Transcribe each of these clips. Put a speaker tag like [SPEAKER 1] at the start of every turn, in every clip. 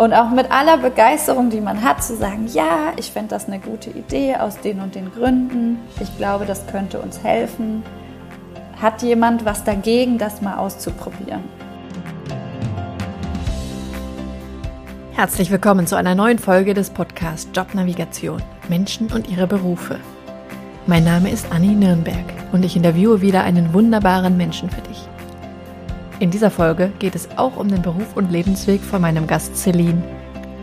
[SPEAKER 1] Und auch mit aller Begeisterung, die man hat, zu sagen, ja, ich fände das eine gute Idee aus den und den Gründen. Ich glaube, das könnte uns helfen. Hat jemand was dagegen, das mal auszuprobieren?
[SPEAKER 2] Herzlich willkommen zu einer neuen Folge des Podcasts Jobnavigation Menschen und ihre Berufe. Mein Name ist Anni Nürnberg und ich interviewe wieder einen wunderbaren Menschen für dich. In dieser Folge geht es auch um den Beruf und Lebensweg von meinem Gast Celine,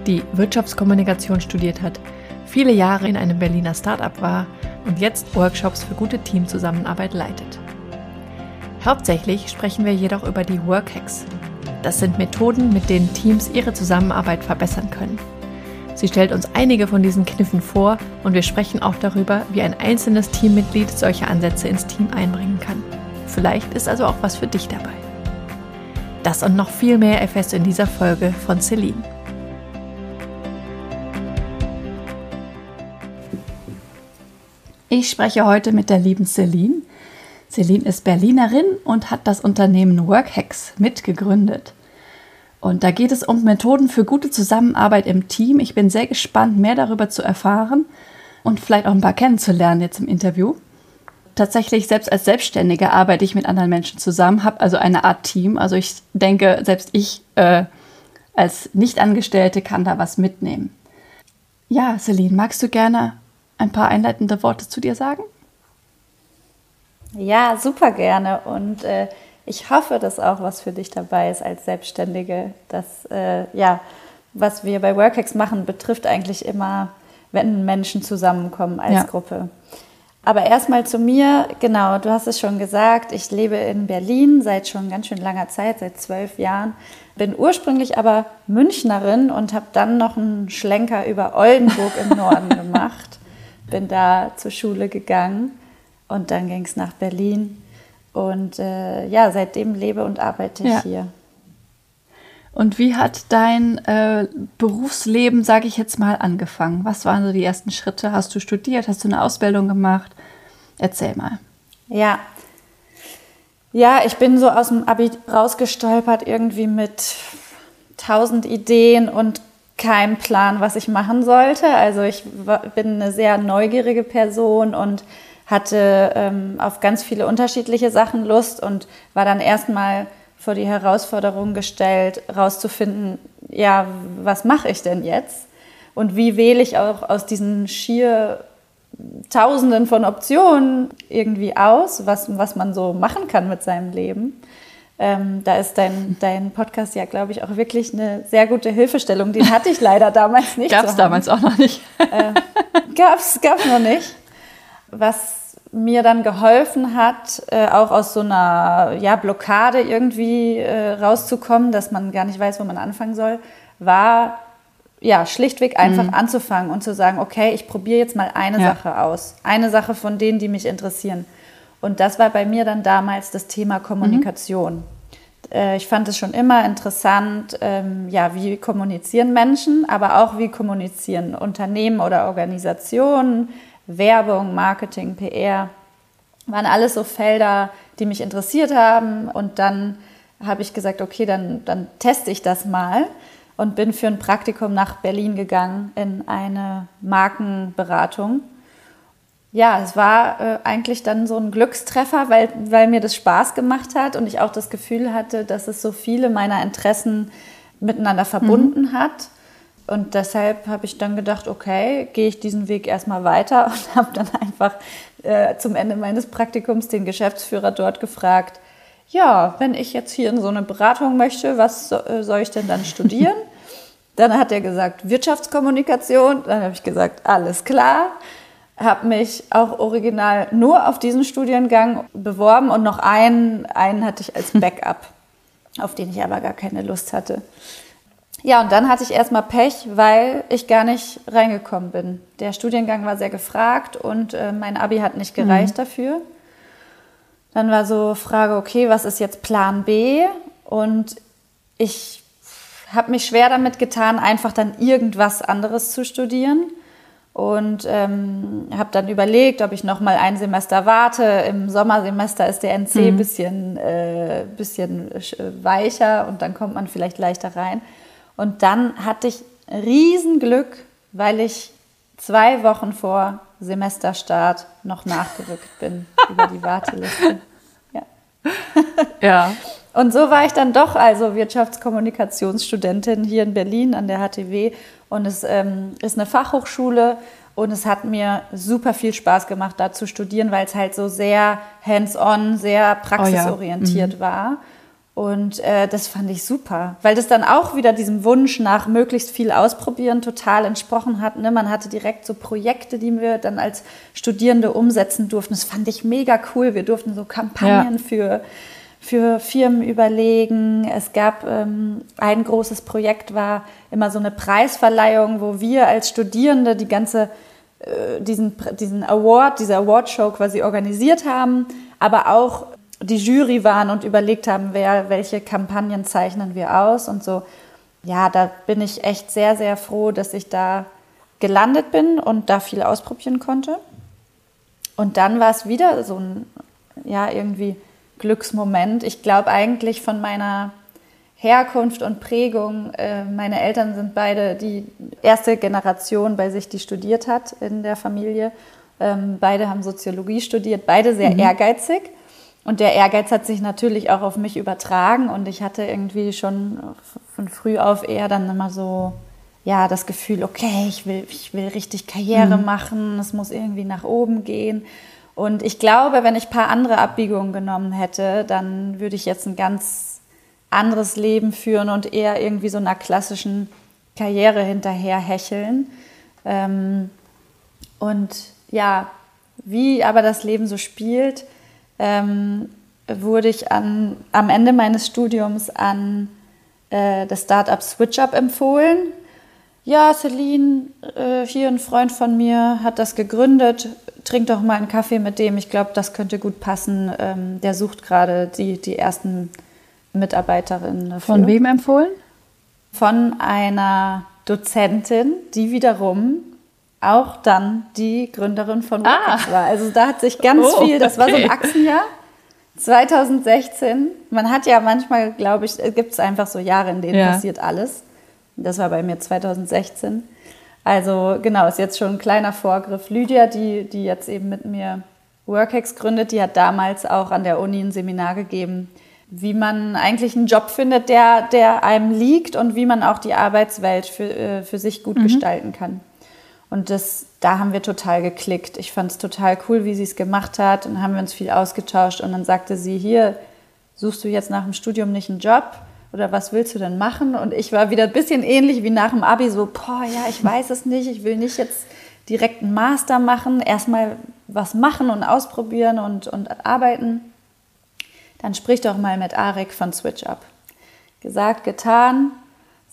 [SPEAKER 2] die Wirtschaftskommunikation studiert hat, viele Jahre in einem Berliner Startup war und jetzt Workshops für gute Teamzusammenarbeit leitet. Hauptsächlich sprechen wir jedoch über die Workhacks. Das sind Methoden, mit denen Teams ihre Zusammenarbeit verbessern können. Sie stellt uns einige von diesen Kniffen vor und wir sprechen auch darüber, wie ein einzelnes Teammitglied solche Ansätze ins Team einbringen kann. Vielleicht ist also auch was für dich dabei. Das und noch viel mehr erfährst du in dieser Folge von Celine. Ich spreche heute mit der lieben Celine. Celine ist Berlinerin und hat das Unternehmen Workhacks mitgegründet. Und da geht es um Methoden für gute Zusammenarbeit im Team. Ich bin sehr gespannt, mehr darüber zu erfahren und vielleicht auch ein paar kennenzulernen jetzt im Interview tatsächlich selbst als Selbstständige arbeite ich mit anderen Menschen zusammen, habe also eine Art Team. Also ich denke, selbst ich äh, als Nichtangestellte kann da was mitnehmen. Ja, Celine, magst du gerne ein paar einleitende Worte zu dir sagen?
[SPEAKER 1] Ja, super gerne. Und äh, ich hoffe, dass auch was für dich dabei ist als Selbstständige. Das, äh, ja, was wir bei Workex machen, betrifft eigentlich immer, wenn Menschen zusammenkommen als ja. Gruppe. Aber erstmal zu mir, genau, du hast es schon gesagt, ich lebe in Berlin seit schon ganz schön langer Zeit, seit zwölf Jahren. Bin ursprünglich aber Münchnerin und habe dann noch einen Schlenker über Oldenburg im Norden gemacht. Bin da zur Schule gegangen und dann ging es nach Berlin. Und äh, ja, seitdem lebe und arbeite ich ja. hier.
[SPEAKER 2] Und wie hat dein äh, Berufsleben, sage ich jetzt mal, angefangen? Was waren so die ersten Schritte? Hast du studiert? Hast du eine Ausbildung gemacht? Erzähl mal.
[SPEAKER 1] Ja. Ja, ich bin so aus dem Abi rausgestolpert, irgendwie mit tausend Ideen und keinem Plan, was ich machen sollte. Also ich bin eine sehr neugierige Person und hatte ähm, auf ganz viele unterschiedliche Sachen Lust und war dann erstmal vor die Herausforderung gestellt, herauszufinden, ja, was mache ich denn jetzt? Und wie wähle ich auch aus diesen schier Tausenden von Optionen irgendwie aus, was, was man so machen kann mit seinem Leben. Ähm, da ist dein, dein Podcast ja, glaube ich, auch wirklich eine sehr gute Hilfestellung. Den hatte ich leider damals nicht.
[SPEAKER 2] Gab es damals auch noch nicht.
[SPEAKER 1] äh, Gab es noch nicht. Was mir dann geholfen hat, äh, auch aus so einer ja, Blockade irgendwie äh, rauszukommen, dass man gar nicht weiß, wo man anfangen soll, war ja schlichtweg einfach mhm. anzufangen und zu sagen, okay, ich probiere jetzt mal eine ja. Sache aus. Eine Sache von denen, die mich interessieren. Und das war bei mir dann damals das Thema Kommunikation. Mhm. Äh, ich fand es schon immer interessant, ähm, ja, wie kommunizieren Menschen, aber auch wie kommunizieren Unternehmen oder Organisationen, Werbung, Marketing, PR, waren alles so Felder, die mich interessiert haben. Und dann habe ich gesagt, okay, dann, dann teste ich das mal und bin für ein Praktikum nach Berlin gegangen in eine Markenberatung. Ja, es war äh, eigentlich dann so ein Glückstreffer, weil, weil mir das Spaß gemacht hat und ich auch das Gefühl hatte, dass es so viele meiner Interessen miteinander verbunden mhm. hat. Und deshalb habe ich dann gedacht, okay, gehe ich diesen Weg erstmal weiter und habe dann einfach äh, zum Ende meines Praktikums den Geschäftsführer dort gefragt, ja, wenn ich jetzt hier in so eine Beratung möchte, was so, äh, soll ich denn dann studieren? dann hat er gesagt, Wirtschaftskommunikation. Dann habe ich gesagt, alles klar. Habe mich auch original nur auf diesen Studiengang beworben und noch einen, einen hatte ich als Backup, auf den ich aber gar keine Lust hatte. Ja, und dann hatte ich erstmal Pech, weil ich gar nicht reingekommen bin. Der Studiengang war sehr gefragt und äh, mein Abi hat nicht gereicht mhm. dafür. Dann war so Frage, okay, was ist jetzt Plan B? Und ich habe mich schwer damit getan, einfach dann irgendwas anderes zu studieren. Und ähm, habe dann überlegt, ob ich noch mal ein Semester warte. Im Sommersemester ist der NC ein mhm. bisschen, äh, bisschen weicher und dann kommt man vielleicht leichter rein. Und dann hatte ich Riesenglück, weil ich zwei Wochen vor Semesterstart noch nachgerückt bin über die Warteliste. Ja.
[SPEAKER 2] ja.
[SPEAKER 1] Und so war ich dann doch also Wirtschaftskommunikationsstudentin hier in Berlin an der HTW. Und es ähm, ist eine Fachhochschule und es hat mir super viel Spaß gemacht, da zu studieren, weil es halt so sehr hands-on, sehr praxisorientiert oh ja. mhm. war. Und äh, das fand ich super, weil das dann auch wieder diesem Wunsch nach möglichst viel ausprobieren total entsprochen hat. Ne? Man hatte direkt so Projekte, die wir dann als Studierende umsetzen durften. Das fand ich mega cool. Wir durften so Kampagnen ja. für, für Firmen überlegen. Es gab ähm, ein großes Projekt, war immer so eine Preisverleihung, wo wir als Studierende die ganze äh, diesen, diesen Award, diese Awardshow quasi organisiert haben, aber auch die Jury waren und überlegt haben, wer, welche Kampagnen zeichnen wir aus und so. Ja, da bin ich echt sehr, sehr froh, dass ich da gelandet bin und da viel ausprobieren konnte. Und dann war es wieder so ein, ja, irgendwie Glücksmoment. Ich glaube eigentlich von meiner Herkunft und Prägung. Äh, meine Eltern sind beide die erste Generation bei sich, die studiert hat in der Familie. Ähm, beide haben Soziologie studiert, beide sehr mhm. ehrgeizig. Und der Ehrgeiz hat sich natürlich auch auf mich übertragen und ich hatte irgendwie schon von früh auf eher dann immer so, ja, das Gefühl, okay, ich will, ich will richtig Karriere mhm. machen, es muss irgendwie nach oben gehen. Und ich glaube, wenn ich ein paar andere Abbiegungen genommen hätte, dann würde ich jetzt ein ganz anderes Leben führen und eher irgendwie so einer klassischen Karriere hinterher hecheln. Ähm, und ja, wie aber das Leben so spielt, ähm, wurde ich an, am Ende meines Studiums an äh, das Startup SwitchUp empfohlen. Ja, Celine, äh, hier ein Freund von mir hat das gegründet. Trink doch mal einen Kaffee mit dem. Ich glaube, das könnte gut passen. Ähm, der sucht gerade die, die ersten Mitarbeiterinnen.
[SPEAKER 2] Dafür. Von wem empfohlen?
[SPEAKER 1] Von einer Dozentin, die wiederum auch dann die Gründerin von ah. war. Also da hat sich ganz oh, viel, das okay. war so ein Achsenjahr. 2016, man hat ja manchmal, glaube ich, gibt es einfach so Jahre, in denen ja. passiert alles. Das war bei mir 2016. Also genau, ist jetzt schon ein kleiner Vorgriff. Lydia, die, die jetzt eben mit mir Workhex gründet, die hat damals auch an der Uni ein Seminar gegeben, wie man eigentlich einen Job findet, der, der einem liegt und wie man auch die Arbeitswelt für, äh, für sich gut mhm. gestalten kann. Und das, da haben wir total geklickt. Ich fand es total cool, wie sie es gemacht hat. Und haben wir uns viel ausgetauscht. Und dann sagte sie, hier, suchst du jetzt nach dem Studium nicht einen Job? Oder was willst du denn machen? Und ich war wieder ein bisschen ähnlich wie nach dem Abi, so, boah, ja, ich weiß es nicht. Ich will nicht jetzt direkt einen Master machen. Erstmal was machen und ausprobieren und, und arbeiten. Dann sprich doch mal mit Arek von SwitchUp. Gesagt, getan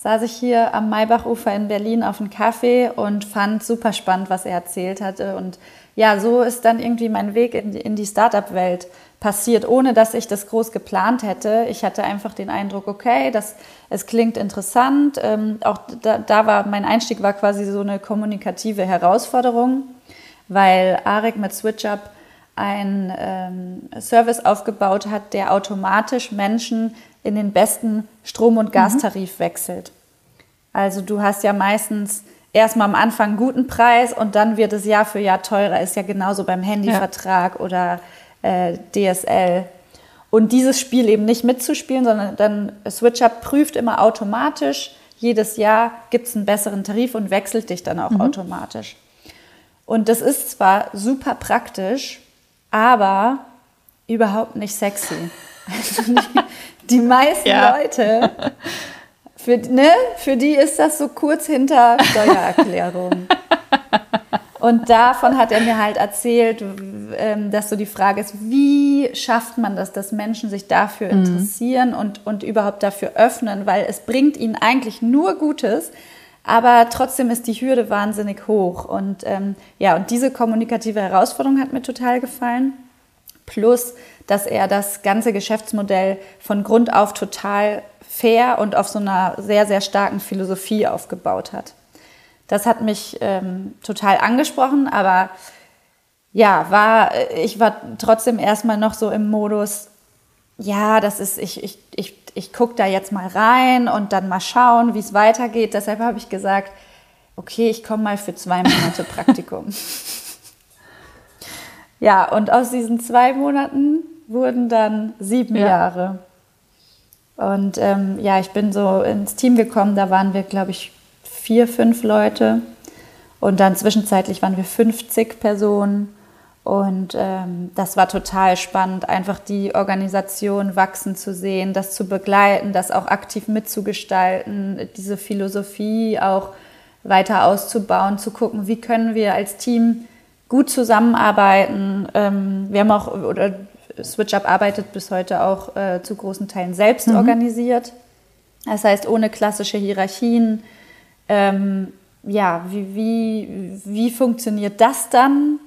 [SPEAKER 1] saß ich hier am Maybachufer in Berlin auf einem Kaffee und fand super spannend, was er erzählt hatte. Und ja, so ist dann irgendwie mein Weg in die, in die Startup-Welt passiert, ohne dass ich das groß geplant hätte. Ich hatte einfach den Eindruck, okay, das, es klingt interessant. Ähm, auch da, da, war mein Einstieg war quasi so eine kommunikative Herausforderung, weil Arek mit SwitchUp einen ähm, Service aufgebaut hat, der automatisch Menschen in den besten Strom- und Gastarif mhm. wechselt. Also du hast ja meistens erstmal am Anfang einen guten Preis und dann wird es Jahr für Jahr teurer. Ist ja genauso beim Handyvertrag ja. oder äh, DSL. Und dieses Spiel eben nicht mitzuspielen, sondern dann SwitchUp prüft immer automatisch, jedes Jahr gibt es einen besseren Tarif und wechselt dich dann auch mhm. automatisch. Und das ist zwar super praktisch, aber überhaupt nicht sexy. Die, die meisten ja. Leute, für, ne, für die ist das so kurz hinter Steuererklärung. Und davon hat er mir halt erzählt, ähm, dass so die Frage ist, wie schafft man das, dass Menschen sich dafür mhm. interessieren mhm. und, und überhaupt dafür öffnen, weil es bringt ihnen eigentlich nur Gutes, aber trotzdem ist die Hürde wahnsinnig hoch. Und ähm, ja, und diese kommunikative Herausforderung hat mir total gefallen. Plus, dass er das ganze Geschäftsmodell von Grund auf total fair und auf so einer sehr, sehr starken Philosophie aufgebaut hat. Das hat mich ähm, total angesprochen, aber ja, war, ich war trotzdem erstmal noch so im Modus, ja, das ist, ich, ich, ich, ich gucke da jetzt mal rein und dann mal schauen, wie es weitergeht. Deshalb habe ich gesagt, okay, ich komme mal für zwei Monate Praktikum. ja, und aus diesen zwei Monaten wurden dann sieben ja. Jahre. Und ähm, ja, ich bin so ins Team gekommen, da waren wir, glaube ich, vier, fünf Leute. Und dann zwischenzeitlich waren wir 50 Personen. Und ähm, das war total spannend, einfach die Organisation wachsen zu sehen, das zu begleiten, das auch aktiv mitzugestalten, diese Philosophie auch weiter auszubauen, zu gucken, wie können wir als Team gut zusammenarbeiten. Ähm, wir haben auch, oder SwitchUp arbeitet bis heute auch äh, zu großen Teilen selbst mhm. organisiert. Das heißt, ohne klassische Hierarchien. Ähm, ja, wie, wie, wie funktioniert das dann?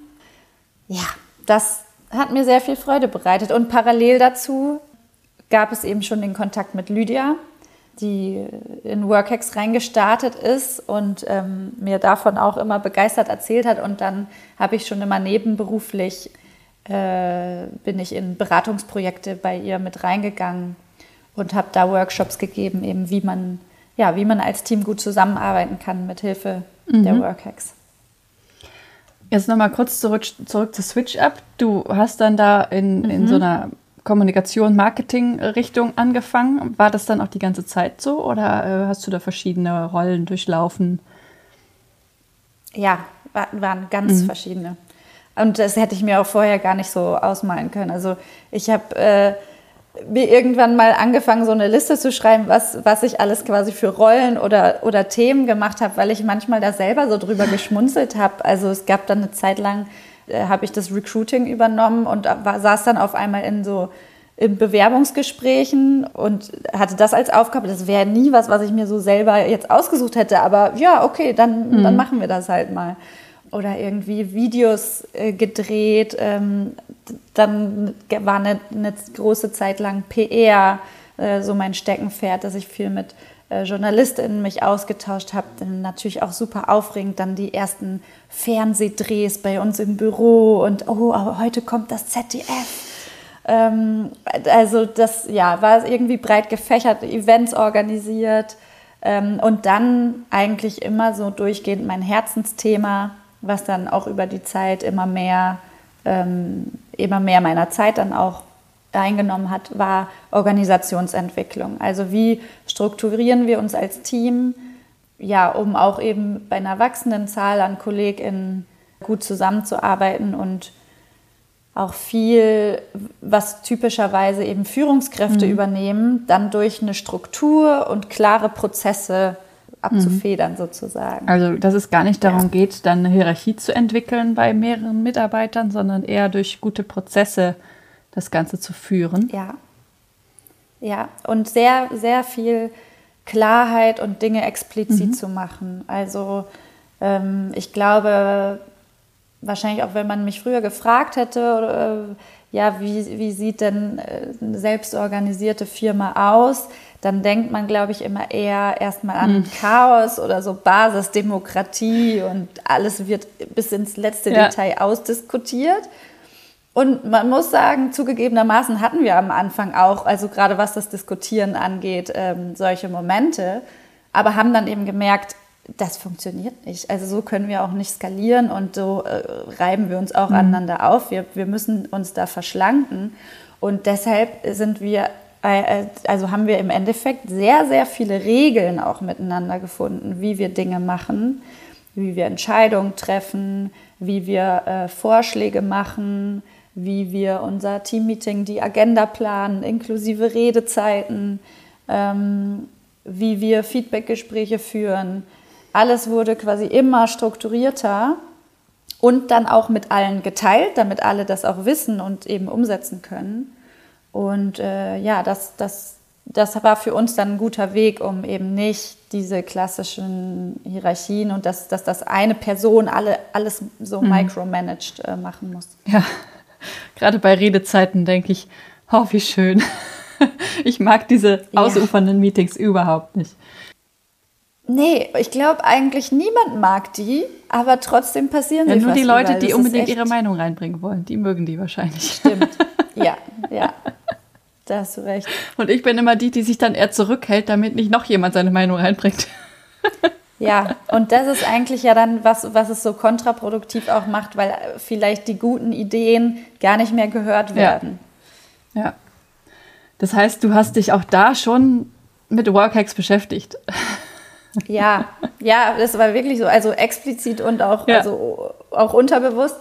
[SPEAKER 1] Ja, das hat mir sehr viel Freude bereitet. Und parallel dazu gab es eben schon den Kontakt mit Lydia, die in Workhex reingestartet ist und ähm, mir davon auch immer begeistert erzählt hat. Und dann habe ich schon immer nebenberuflich äh, bin ich in Beratungsprojekte bei ihr mit reingegangen und habe da Workshops gegeben, eben wie man, ja, wie man als Team gut zusammenarbeiten kann mit Hilfe mhm. der Workhacks.
[SPEAKER 2] Jetzt nochmal kurz zurück, zurück zu Switch Up. Du hast dann da in, mhm. in so einer Kommunikation, Marketing-Richtung angefangen. War das dann auch die ganze Zeit so oder äh, hast du da verschiedene Rollen durchlaufen?
[SPEAKER 1] Ja, waren ganz mhm. verschiedene. Und das hätte ich mir auch vorher gar nicht so ausmalen können. Also ich habe äh, mir irgendwann mal angefangen, so eine Liste zu schreiben, was, was ich alles quasi für Rollen oder, oder Themen gemacht habe, weil ich manchmal da selber so drüber geschmunzelt habe. Also es gab dann eine Zeit lang, äh, habe ich das Recruiting übernommen und war, saß dann auf einmal in so in Bewerbungsgesprächen und hatte das als Aufgabe. Das wäre nie was, was ich mir so selber jetzt ausgesucht hätte. Aber ja, okay, dann, mhm. dann machen wir das halt mal oder irgendwie Videos äh, gedreht. Ähm, dann war eine, eine, große Zeit lang PR äh, so mein Steckenpferd, dass ich viel mit äh, JournalistInnen mich ausgetauscht habe. Natürlich auch super aufregend, dann die ersten Fernsehdrehs bei uns im Büro und oh, heute kommt das ZDF. Ähm, also das ja, war irgendwie breit gefächert, Events organisiert. Ähm, und dann eigentlich immer so durchgehend mein Herzensthema, was dann auch über die Zeit immer mehr, ähm, immer mehr meiner Zeit dann auch eingenommen hat, war Organisationsentwicklung. Also wie strukturieren wir uns als Team, ja, um auch eben bei einer wachsenden Zahl an KollegInnen gut zusammenzuarbeiten und auch viel, was typischerweise eben Führungskräfte mhm. übernehmen, dann durch eine Struktur und klare Prozesse abzufedern mhm. sozusagen.
[SPEAKER 2] Also, dass es gar nicht darum ja. geht, dann eine Hierarchie zu entwickeln bei mehreren Mitarbeitern, sondern eher durch gute Prozesse das Ganze zu führen.
[SPEAKER 1] Ja. Ja, und sehr, sehr viel Klarheit und Dinge explizit mhm. zu machen. Also, ähm, ich glaube, wahrscheinlich auch wenn man mich früher gefragt hätte, äh, ja, wie, wie sieht denn äh, eine selbstorganisierte Firma aus? Dann denkt man, glaube ich, immer eher erstmal an mhm. Chaos oder so Basisdemokratie und alles wird bis ins letzte ja. Detail ausdiskutiert. Und man muss sagen, zugegebenermaßen hatten wir am Anfang auch, also gerade was das Diskutieren angeht, ähm, solche Momente, aber haben dann eben gemerkt, das funktioniert nicht. Also so können wir auch nicht skalieren und so äh, reiben wir uns auch mhm. aneinander auf. Wir, wir müssen uns da verschlanken. Und deshalb sind wir also haben wir im Endeffekt sehr, sehr viele Regeln auch miteinander gefunden, wie wir Dinge machen, wie wir Entscheidungen treffen, wie wir äh, Vorschläge machen, wie wir unser Teammeeting, die Agenda planen, inklusive Redezeiten, ähm, wie wir Feedbackgespräche führen. Alles wurde quasi immer strukturierter und dann auch mit allen geteilt, damit alle das auch wissen und eben umsetzen können. Und äh, ja, das, das, das war für uns dann ein guter Weg, um eben nicht diese klassischen Hierarchien und dass, dass das eine Person alle, alles so mhm. micromanaged äh, machen muss.
[SPEAKER 2] Ja, gerade bei Redezeiten denke ich, oh, wie schön. Ich mag diese ausufernden ja. Meetings überhaupt nicht.
[SPEAKER 1] Nee, ich glaube eigentlich niemand mag die, aber trotzdem passieren ja, sie
[SPEAKER 2] nur die Leute, die unbedingt ihre Meinung reinbringen wollen, die mögen die wahrscheinlich.
[SPEAKER 1] Stimmt. Ja, ja. Da hast du recht.
[SPEAKER 2] Und ich bin immer die, die sich dann eher zurückhält, damit nicht noch jemand seine Meinung reinbringt.
[SPEAKER 1] Ja, und das ist eigentlich ja dann, was, was es so kontraproduktiv auch macht, weil vielleicht die guten Ideen gar nicht mehr gehört werden.
[SPEAKER 2] Ja. ja. Das heißt, du hast dich auch da schon mit Workhacks beschäftigt.
[SPEAKER 1] Ja, ja, das war wirklich so, also explizit und auch, ja. also auch unterbewusst.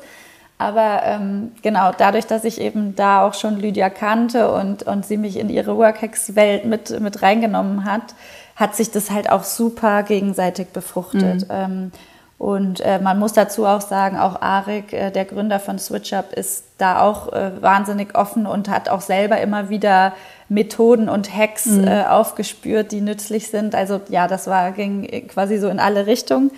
[SPEAKER 1] Aber ähm, genau, dadurch, dass ich eben da auch schon Lydia kannte und, und sie mich in ihre Workhacks-Welt mit, mit reingenommen hat, hat sich das halt auch super gegenseitig befruchtet. Mhm. Ähm, und äh, man muss dazu auch sagen, auch Arik, äh, der Gründer von SwitchUp, ist da auch äh, wahnsinnig offen und hat auch selber immer wieder Methoden und Hacks mhm. Äh, aufgespürt, die nützlich sind. Also ja, das war ging quasi so in alle Richtungen.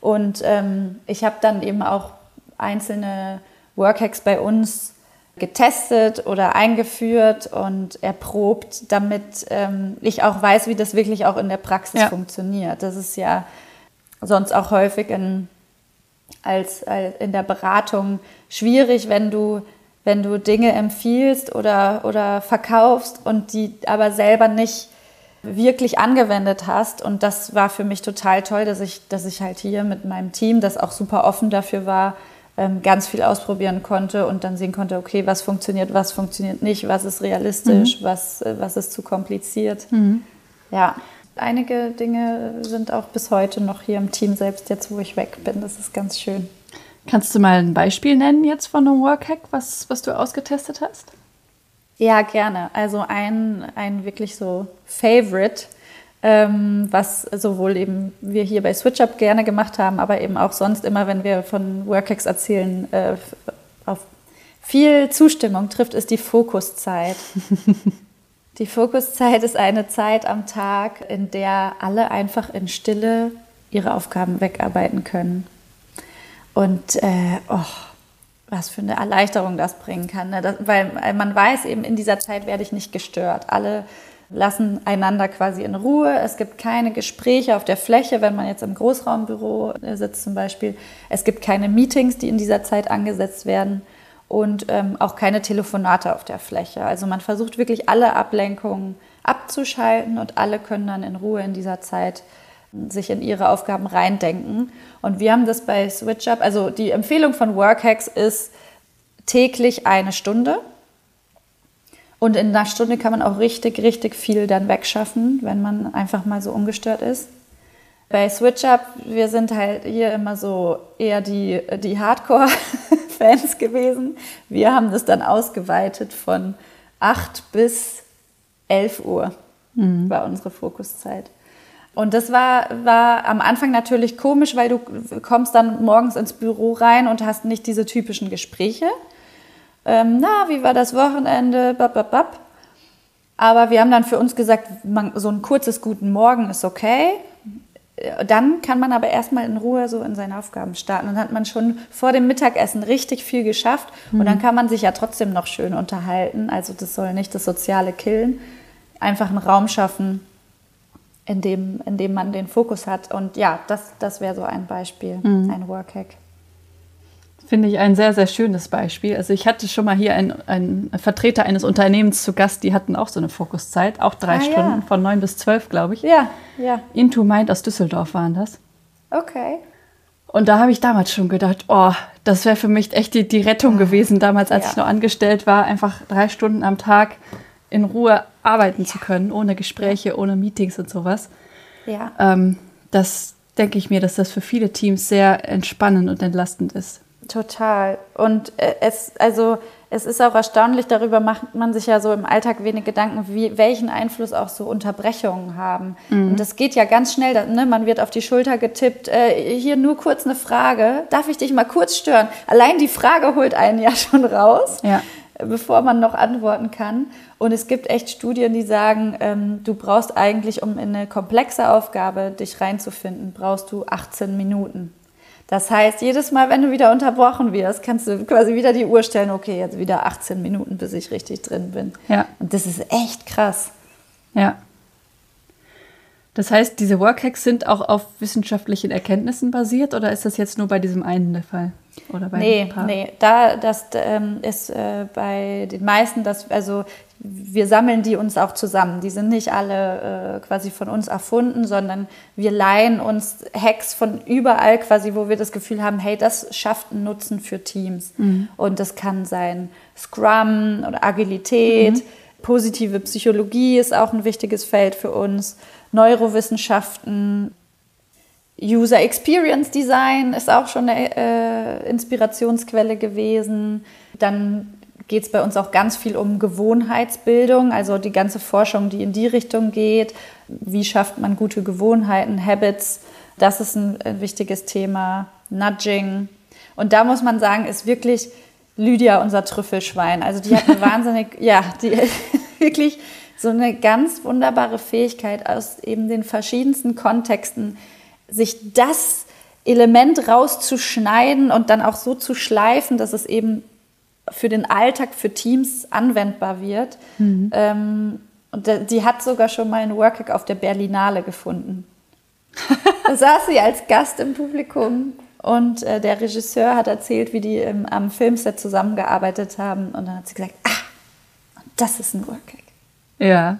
[SPEAKER 1] Und ähm, ich habe dann eben auch einzelne Workhacks bei uns getestet oder eingeführt und erprobt, damit ähm, ich auch weiß, wie das wirklich auch in der Praxis ja. funktioniert. Das ist ja sonst auch häufig in, als, als in der Beratung schwierig, wenn du, wenn du Dinge empfiehlst oder, oder verkaufst und die aber selber nicht wirklich angewendet hast. Und das war für mich total toll, dass ich, dass ich halt hier mit meinem Team, das auch super offen dafür war, ähm, ganz viel ausprobieren konnte und dann sehen konnte, okay, was funktioniert, was funktioniert nicht, was ist realistisch, mhm. was, äh, was ist zu kompliziert. Mhm. Ja, einige Dinge sind auch bis heute noch hier im Team, selbst jetzt, wo ich weg bin. Das ist ganz schön.
[SPEAKER 2] Kannst du mal ein Beispiel nennen jetzt von einem Workhack, was, was du ausgetestet hast?
[SPEAKER 1] Ja, gerne. Also ein, ein wirklich so Favorite ähm, was sowohl eben wir hier bei SwitchUp gerne gemacht haben, aber eben auch sonst immer, wenn wir von Workex erzählen, äh, auf viel Zustimmung trifft, ist die Fokuszeit. die Fokuszeit ist eine Zeit am Tag, in der alle einfach in Stille ihre Aufgaben wegarbeiten können. Und äh, oh, was für eine Erleichterung das bringen kann. Ne? Das, weil man weiß eben, in dieser Zeit werde ich nicht gestört. Alle lassen einander quasi in Ruhe. Es gibt keine Gespräche auf der Fläche, wenn man jetzt im Großraumbüro äh, sitzt zum Beispiel. Es gibt keine Meetings, die in dieser Zeit angesetzt werden und ähm, auch keine Telefonate auf der Fläche. Also man versucht wirklich alle Ablenkungen abzuschalten und alle können dann in Ruhe in dieser Zeit sich in ihre Aufgaben reindenken. Und wir haben das bei SwitchUp, also die Empfehlung von Workhacks ist täglich eine Stunde. Und in einer Stunde kann man auch richtig, richtig viel dann wegschaffen, wenn man einfach mal so ungestört ist. Bei SwitchUp, wir sind halt hier immer so eher die, die Hardcore-Fans gewesen. Wir haben das dann ausgeweitet von 8 bis 11 Uhr mhm. war unsere Fokuszeit. Und das war, war am Anfang natürlich komisch, weil du kommst dann morgens ins Büro rein und hast nicht diese typischen Gespräche, ähm, na, wie war das Wochenende, bap, bap, bap. Aber wir haben dann für uns gesagt, man, so ein kurzes Guten Morgen ist okay. Dann kann man aber erstmal in Ruhe so in seine Aufgaben starten. Dann hat man schon vor dem Mittagessen richtig viel geschafft mhm. und dann mhm. kann man sich ja trotzdem noch schön unterhalten. Also das soll nicht das Soziale killen. Einfach einen Raum schaffen, in dem, in dem man den Fokus hat. Und ja, das, das wäre so ein Beispiel, mhm. ein Workhack.
[SPEAKER 2] Finde ich ein sehr, sehr schönes Beispiel. Also ich hatte schon mal hier einen, einen Vertreter eines Unternehmens zu Gast, die hatten auch so eine Fokuszeit, auch drei ah, Stunden, ja. von neun bis zwölf, glaube ich.
[SPEAKER 1] Ja, ja.
[SPEAKER 2] Into Mind aus Düsseldorf waren das.
[SPEAKER 1] Okay.
[SPEAKER 2] Und da habe ich damals schon gedacht, oh, das wäre für mich echt die, die Rettung gewesen, damals, als ja. ich noch angestellt war, einfach drei Stunden am Tag in Ruhe arbeiten ja. zu können, ohne Gespräche, ohne Meetings und sowas.
[SPEAKER 1] Ja.
[SPEAKER 2] Ähm, das denke ich mir, dass das für viele Teams sehr entspannend und entlastend ist.
[SPEAKER 1] Total. Und äh, es, also, es ist auch erstaunlich, darüber macht man sich ja so im Alltag wenig Gedanken, wie, welchen Einfluss auch so Unterbrechungen haben. Mhm. Und das geht ja ganz schnell, ne? man wird auf die Schulter getippt, äh, hier nur kurz eine Frage, darf ich dich mal kurz stören? Allein die Frage holt einen ja schon raus,
[SPEAKER 2] ja.
[SPEAKER 1] bevor man noch antworten kann. Und es gibt echt Studien, die sagen, ähm, du brauchst eigentlich, um in eine komplexe Aufgabe dich reinzufinden, brauchst du 18 Minuten. Das heißt, jedes Mal, wenn du wieder unterbrochen wirst, kannst du quasi wieder die Uhr stellen, okay, jetzt wieder 18 Minuten, bis ich richtig drin bin.
[SPEAKER 2] Ja.
[SPEAKER 1] Und das ist echt krass.
[SPEAKER 2] Ja. Das heißt, diese Workhacks sind auch auf wissenschaftlichen Erkenntnissen basiert oder ist das jetzt nur bei diesem einen der Fall? Oder bei
[SPEAKER 1] nee, nee, da das ähm, ist äh, bei den meisten, das, also wir sammeln die uns auch zusammen. Die sind nicht alle äh, quasi von uns erfunden, sondern wir leihen uns Hacks von überall quasi, wo wir das Gefühl haben, hey, das schafft einen Nutzen für Teams. Mhm. Und das kann sein Scrum oder Agilität, mhm. positive Psychologie ist auch ein wichtiges Feld für uns, Neurowissenschaften, User Experience Design ist auch schon eine äh, Inspirationsquelle gewesen. Dann geht es bei uns auch ganz viel um Gewohnheitsbildung, also die ganze Forschung, die in die Richtung geht. Wie schafft man gute Gewohnheiten, Habits? Das ist ein, ein wichtiges Thema. Nudging. Und da muss man sagen, ist wirklich Lydia unser Trüffelschwein. Also die hat eine wahnsinnig, ja, die wirklich so eine ganz wunderbare Fähigkeit aus eben den verschiedensten Kontexten, sich das Element rauszuschneiden und dann auch so zu schleifen, dass es eben für den Alltag, für Teams anwendbar wird. Mhm. Ähm, und die hat sogar schon mal einen Workhack auf der Berlinale gefunden. da saß sie als Gast im Publikum und äh, der Regisseur hat erzählt, wie die im, am Filmset zusammengearbeitet haben. Und dann hat sie gesagt, ah, das ist ein Workhack.
[SPEAKER 2] Ja.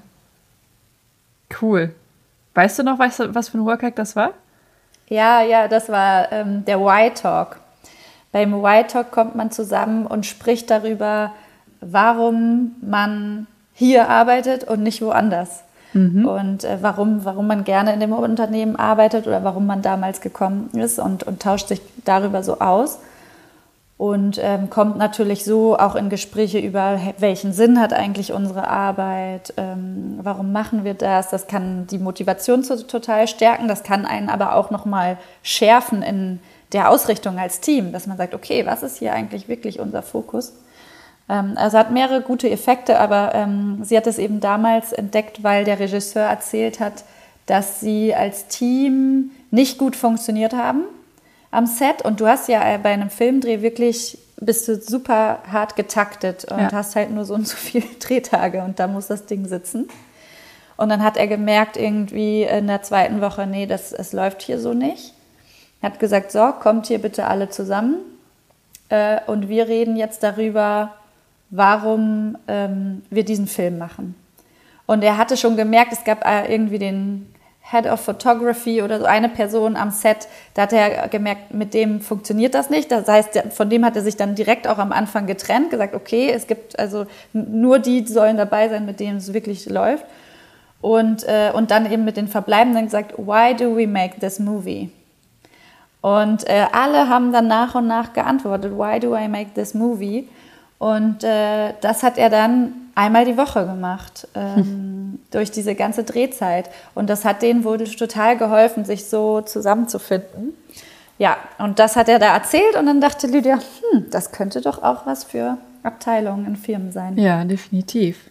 [SPEAKER 2] Cool. Weißt du noch, du, was für ein Workhack das war?
[SPEAKER 1] Ja, ja, das war ähm, der Y-Talk. Beim Y-Talk kommt man zusammen und spricht darüber, warum man hier arbeitet und nicht woanders. Mhm. Und äh, warum, warum man gerne in dem Unternehmen arbeitet oder warum man damals gekommen ist und, und tauscht sich darüber so aus. Und ähm, kommt natürlich so auch in Gespräche über, welchen Sinn hat eigentlich unsere Arbeit, ähm, warum machen wir das. Das kann die Motivation total stärken, das kann einen aber auch nochmal schärfen in der Ausrichtung als Team, dass man sagt, okay, was ist hier eigentlich wirklich unser Fokus? Ähm, also hat mehrere gute Effekte, aber ähm, sie hat es eben damals entdeckt, weil der Regisseur erzählt hat, dass sie als Team nicht gut funktioniert haben am Set. Und du hast ja äh, bei einem Filmdreh wirklich bist du super hart getaktet und ja. hast halt nur so und so viele Drehtage und da muss das Ding sitzen. Und dann hat er gemerkt irgendwie in der zweiten Woche, nee, das, es läuft hier so nicht. Er hat gesagt, so, kommt hier bitte alle zusammen äh, und wir reden jetzt darüber, warum ähm, wir diesen Film machen. Und er hatte schon gemerkt, es gab äh, irgendwie den Head of Photography oder so eine Person am Set, da hat er gemerkt, mit dem funktioniert das nicht. Das heißt, von dem hat er sich dann direkt auch am Anfang getrennt, gesagt, okay, es gibt also nur die sollen dabei sein, mit denen es wirklich läuft. Und, äh, und dann eben mit den Verbleibenden gesagt, why do we make this movie? Und äh, alle haben dann nach und nach geantwortet, why do I make this movie? Und äh, das hat er dann einmal die Woche gemacht, ähm, hm. Durch diese ganze Drehzeit. Und das hat denen wohl total geholfen, sich so zusammenzufinden. Ja, und das hat er da erzählt und dann dachte Lydia, hm, das könnte doch auch was für Abteilungen in Firmen sein.
[SPEAKER 2] Ja, definitiv.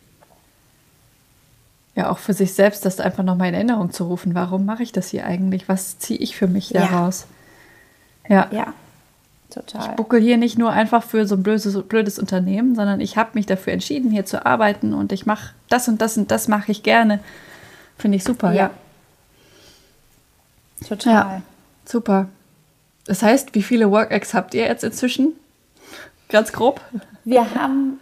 [SPEAKER 2] Ja, auch für sich selbst das einfach nochmal in Erinnerung zu rufen. Warum mache ich das hier eigentlich? Was ziehe ich für mich daraus? Ja. Ja.
[SPEAKER 1] Ja, total.
[SPEAKER 2] Ich buckel hier nicht nur einfach für so ein blödes, blödes Unternehmen, sondern ich habe mich dafür entschieden, hier zu arbeiten und ich mache das und das und das mache ich gerne. Finde ich super, ja.
[SPEAKER 1] ja. Total. Ja,
[SPEAKER 2] super. Das heißt, wie viele Work-Ex habt ihr jetzt inzwischen? Ganz grob?
[SPEAKER 1] Wir haben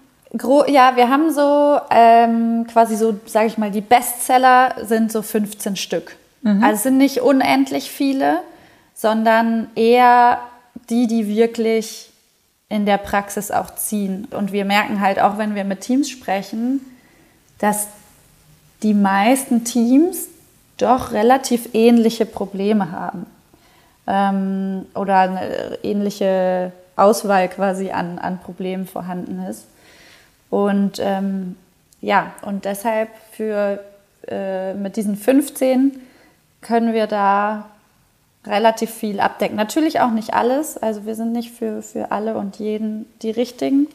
[SPEAKER 1] ja, wir haben so ähm, quasi so, sage ich mal, die Bestseller sind so 15 Stück. Mhm. Also es sind nicht unendlich viele sondern eher die, die wirklich in der Praxis auch ziehen. Und wir merken halt auch, wenn wir mit Teams sprechen, dass die meisten Teams doch relativ ähnliche Probleme haben ähm, oder eine ähnliche Auswahl quasi an, an Problemen vorhanden ist. Und ähm, ja, und deshalb für äh, mit diesen 15 können wir da relativ viel abdecken. Natürlich auch nicht alles, also wir sind nicht für, für alle und jeden die richtigen,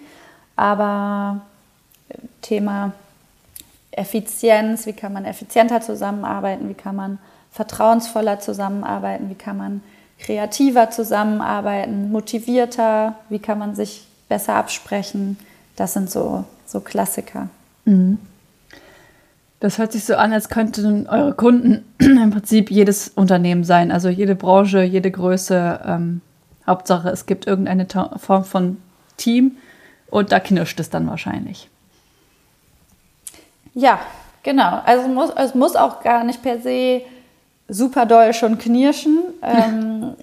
[SPEAKER 1] aber Thema Effizienz, wie kann man effizienter zusammenarbeiten, wie kann man vertrauensvoller zusammenarbeiten, wie kann man kreativer zusammenarbeiten, motivierter, wie kann man sich besser absprechen, das sind so, so Klassiker. Mhm.
[SPEAKER 2] Das hört sich so an, als könnten eure Kunden im Prinzip jedes Unternehmen sein, also jede Branche, jede Größe. Ähm, Hauptsache, es gibt irgendeine Form von Team und da knirscht es dann wahrscheinlich.
[SPEAKER 1] Ja, genau. Also muss, es muss auch gar nicht per se super doll schon knirschen. Ähm,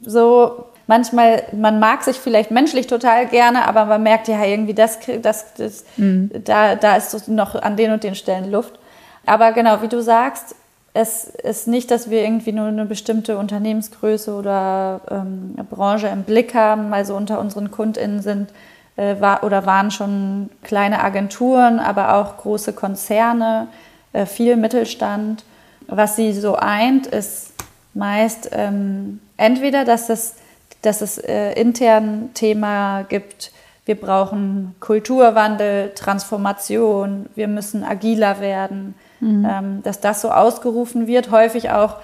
[SPEAKER 1] so manchmal, man mag sich vielleicht menschlich total gerne, aber man merkt ja irgendwie, das, das, das mhm. da, da ist noch an den und den Stellen Luft. Aber genau, wie du sagst, es ist nicht, dass wir irgendwie nur eine bestimmte Unternehmensgröße oder ähm, Branche im Blick haben. Also unter unseren KundInnen sind äh, war, oder waren schon kleine Agenturen, aber auch große Konzerne, äh, viel Mittelstand. Was sie so eint, ist meist ähm, entweder, dass es, dass es äh, intern Thema gibt, wir brauchen Kulturwandel, Transformation, wir müssen agiler werden mhm. ähm, dass das so ausgerufen wird, häufig auch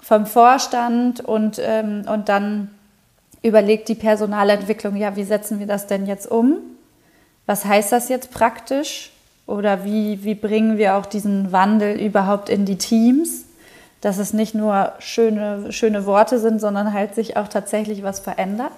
[SPEAKER 1] vom Vorstand und, ähm, und dann überlegt die Personalentwicklung, ja, wie setzen wir das denn jetzt um? Was heißt das jetzt praktisch? Oder wie, wie bringen wir auch diesen Wandel überhaupt in die Teams? Dass es nicht nur schöne, schöne Worte sind, sondern halt sich auch tatsächlich was verändert.